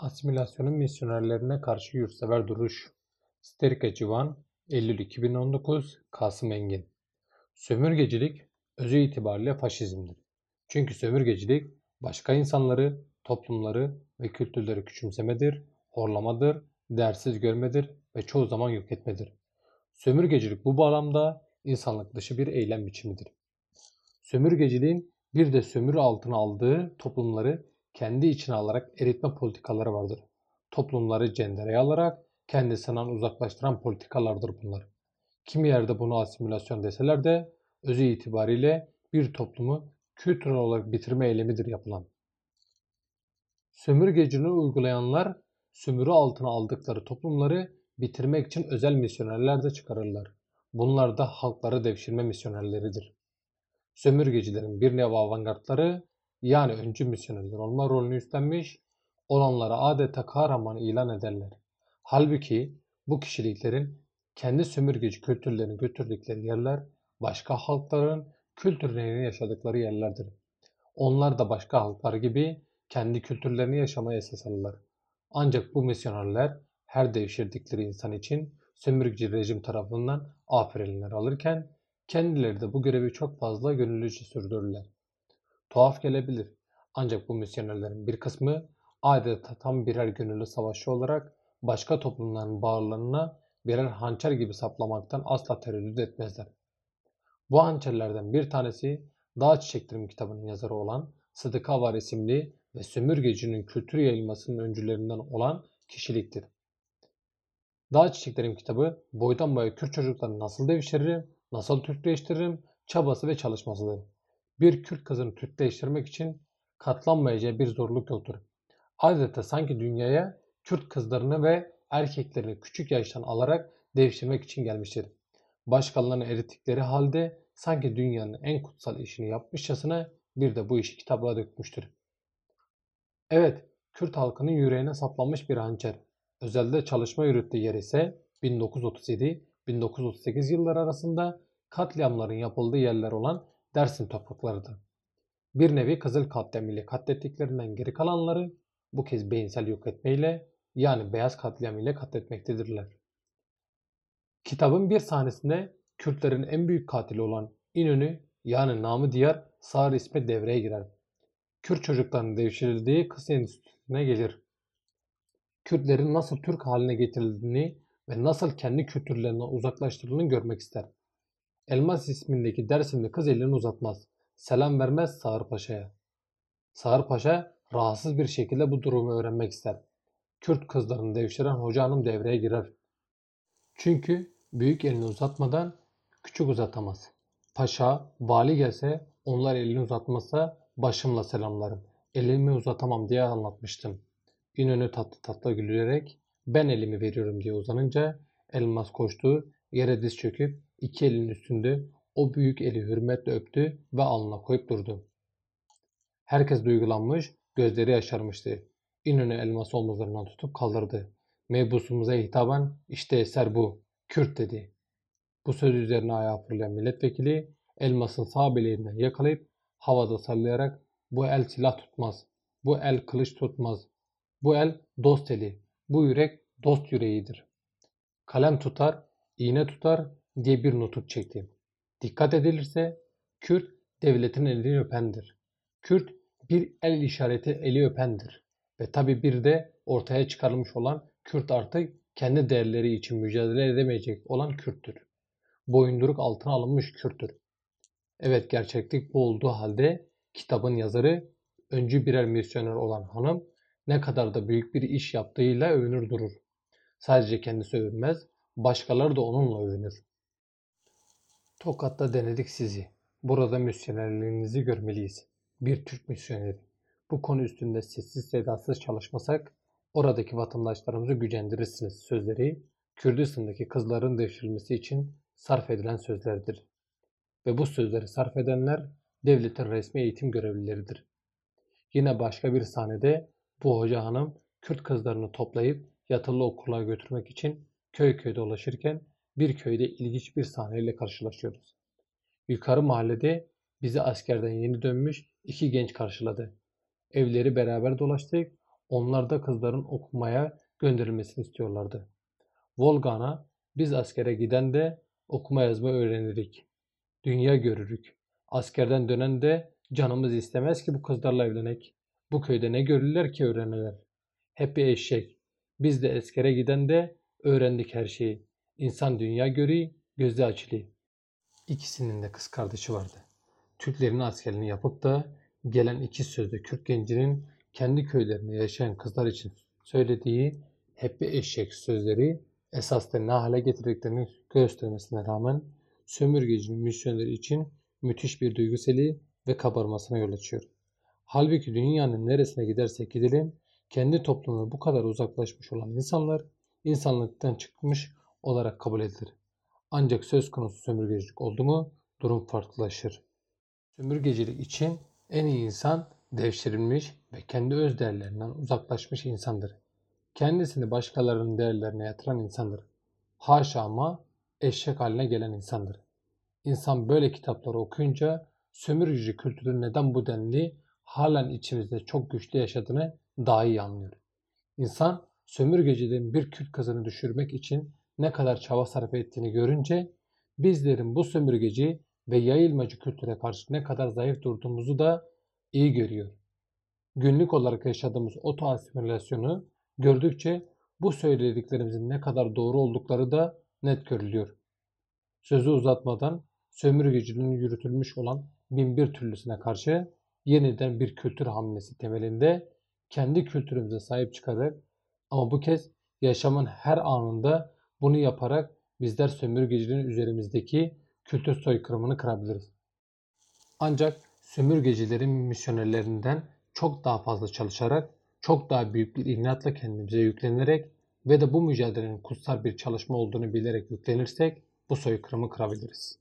Asimilasyonun misyonerlerine karşı yurtsever duruş. Sterika Civan, Eylül 2019, Kasım Engin. Sömürgecilik özü itibariyle faşizmdir. Çünkü sömürgecilik başka insanları, toplumları ve kültürleri küçümsemedir, horlamadır, değersiz görmedir ve çoğu zaman yok etmedir. Sömürgecilik bu bağlamda insanlık dışı bir eylem biçimidir. Sömürgeciliğin bir de sömürü altına aldığı toplumları kendi içine alarak eritme politikaları vardır. Toplumları cendereye alarak kendisinden uzaklaştıran politikalardır bunlar. Kimi yerde bunu asimilasyon deseler de özü itibariyle bir toplumu kültürel olarak bitirme eylemidir yapılan. Sömürgeciliği uygulayanlar sömürü altına aldıkları toplumları bitirmek için özel misyonerler de çıkarırlar. Bunlar da halkları devşirme misyonerleridir. Sömürgecilerin bir nevi avantgardları yani öncü misyonerler olma rolünü üstlenmiş olanlara adeta kahraman ilan ederler. Halbuki bu kişiliklerin kendi sömürgeci kültürlerini götürdükleri yerler başka halkların kültürlerini yaşadıkları yerlerdir. Onlar da başka halklar gibi kendi kültürlerini yaşamaya esas alırlar. Ancak bu misyonerler her devşirdikleri insan için sömürgeci rejim tarafından aferinler alırken kendileri de bu görevi çok fazla gönüllüce sürdürürler. Tuhaf gelebilir. Ancak bu misyonerlerin bir kısmı adeta tam birer gönüllü savaşçı olarak başka toplumların bağırlarına birer hançer gibi saplamaktan asla tereddüt etmezler. Bu hançerlerden bir tanesi Dağ Çiçeklerim kitabının yazarı olan Sıdık Avar isimli ve sömürgecinin kültür yayılmasının öncülerinden olan kişiliktir. Dağ Çiçeklerim kitabı boydan boya Kürt çocuklarını nasıl devşiririm, nasıl Türkleştiririm çabası ve çalışmasıdır. Bir Kürt kızını Türkleştirmek için katlanmayacağı bir zorluk yoktur. Adeta sanki dünyaya Kürt kızlarını ve erkeklerini küçük yaştan alarak devşirmek için gelmiştir. Başkalarını erittikleri halde sanki dünyanın en kutsal işini yapmışçasına bir de bu işi kitaba dökmüştür. Evet, Kürt halkının yüreğine saplanmış bir hançer. Özelde çalışma yürüttüğü yer ise 1937-1938 yılları arasında katliamların yapıldığı yerler olan Dersim topraklarıdır. Bir nevi Kızıl katliam ile katlettiklerinden geri kalanları bu kez beyinsel yok etmeyle yani beyaz katliam ile katletmektedirler. Kitabın bir sahnesinde Kürtlerin en büyük katili olan İnönü yani namı diğer Sağır ismi devreye girer. Kürt çocuklarının devşirildiği kız enstitüsüne gelir. Kürtlerin nasıl Türk haline getirildiğini ve nasıl kendi kültürlerinden uzaklaştırıldığını görmek ister. Elmas ismindeki Dersimli kız elini uzatmaz. Selam vermez Sağır Paşa'ya. Sağır Paşa rahatsız bir şekilde bu durumu öğrenmek ister. Kürt kızlarını devşiren hoca hanım devreye girer. Çünkü büyük elini uzatmadan küçük uzatamaz. Paşa, vali gelse onlar elini uzatmasa başımla selamlarım. Elimi uzatamam diye anlatmıştım. İnönü tatlı tatlı gülerek ben elimi veriyorum diye uzanınca elmas koştu, yere diz çöküp iki elin üstünde o büyük eli hürmetle öptü ve alnına koyup durdu. Herkes duygulanmış, gözleri yaşarmıştı. İnönü elması omuzlarından tutup kaldırdı. Mebusumuza hitaben işte eser bu. Kürt dedi. Bu söz üzerine ayağa fırlayan milletvekili elmasın sağ bileğinden yakalayıp havada sallayarak bu el silah tutmaz. Bu el kılıç tutmaz. Bu el dost eli. Bu yürek dost yüreğidir. Kalem tutar, iğne tutar diye bir nutuk çekti. Dikkat edilirse Kürt devletin elini öpendir. Kürt bir el işareti eli öpendir. Ve tabi bir de ortaya çıkarılmış olan Kürt artık kendi değerleri için mücadele edemeyecek olan Kürttür. Boyunduruk altına alınmış Kürttür. Evet gerçeklik bu olduğu halde kitabın yazarı öncü birer misyoner olan hanım ne kadar da büyük bir iş yaptığıyla övünür durur. Sadece kendisi övünmez, başkaları da onunla övünür. Tokat'ta denedik sizi. Burada misyonerliğinizi görmeliyiz. Bir Türk misyoneri. Bu konu üstünde sessiz sedasız çalışmasak oradaki vatandaşlarımızı gücendirirsiniz sözleri Kürdistan'daki kızların devşirilmesi için sarf edilen sözlerdir. Ve bu sözleri sarf edenler devletin resmi eğitim görevlileridir. Yine başka bir sahnede bu hoca hanım Kürt kızlarını toplayıp yatılı okula götürmek için köy köy dolaşırken bir köyde ilginç bir sahneyle karşılaşıyoruz. Yukarı mahallede bizi askerden yeni dönmüş iki genç karşıladı. Evleri beraber dolaştık. Onlar da kızların okumaya gönderilmesini istiyorlardı. Volgan'a biz askere giden de okuma yazma öğrenirik. Dünya görürük. Askerden dönen de canımız istemez ki bu kızlarla evlenek. Bu köyde ne görürler ki öğreneler. Hep bir eşek. Biz de askere giden de öğrendik her şeyi. İnsan dünya görüyor, gözü açılıyor. İkisinin de kız kardeşi vardı. Türklerin askerliğini yapıp da gelen iki sözde Kürt gencinin kendi köylerinde yaşayan kızlar için söylediği hep bir eşek sözleri esas da ne hale getirdiklerini göstermesine rağmen sömürgecinin misyonları için müthiş bir duyguseli ve kabarmasına yol açıyor. Halbuki dünyanın neresine gidersek gidelim kendi toplumuna bu kadar uzaklaşmış olan insanlar insanlıktan çıkmış olarak kabul edilir. Ancak söz konusu sömürgecilik oldu mu durum farklılaşır. Sömürgecilik için en iyi insan devşirilmiş ve kendi öz değerlerinden uzaklaşmış insandır. Kendisini başkalarının değerlerine yatıran insandır. Haşa ama eşek haline gelen insandır. İnsan böyle kitapları okuyunca sömürgeci kültürün neden bu denli halen içimizde çok güçlü yaşadığını daha iyi anlıyor. İnsan sömürgecilerin bir Kürt kızını düşürmek için ne kadar çaba sarf ettiğini görünce bizlerin bu sömürgeci ve yayılmacı kültüre karşı ne kadar zayıf durduğumuzu da iyi görüyor. Günlük olarak yaşadığımız oto asimilasyonu gördükçe bu söylediklerimizin ne kadar doğru oldukları da net görülüyor. Sözü uzatmadan sömürgeciliğin yürütülmüş olan bin bir türlüsüne karşı yeniden bir kültür hamlesi temelinde kendi kültürümüze sahip çıkarak ama bu kez yaşamın her anında bunu yaparak bizler sömürgeciliğin üzerimizdeki kültür soykırımını kırabiliriz. Ancak sömürgecilerin misyonerlerinden çok daha fazla çalışarak, çok daha büyük bir inatla kendimize yüklenerek ve de bu mücadelenin kutsal bir çalışma olduğunu bilerek yüklenirsek bu soykırımı kırabiliriz.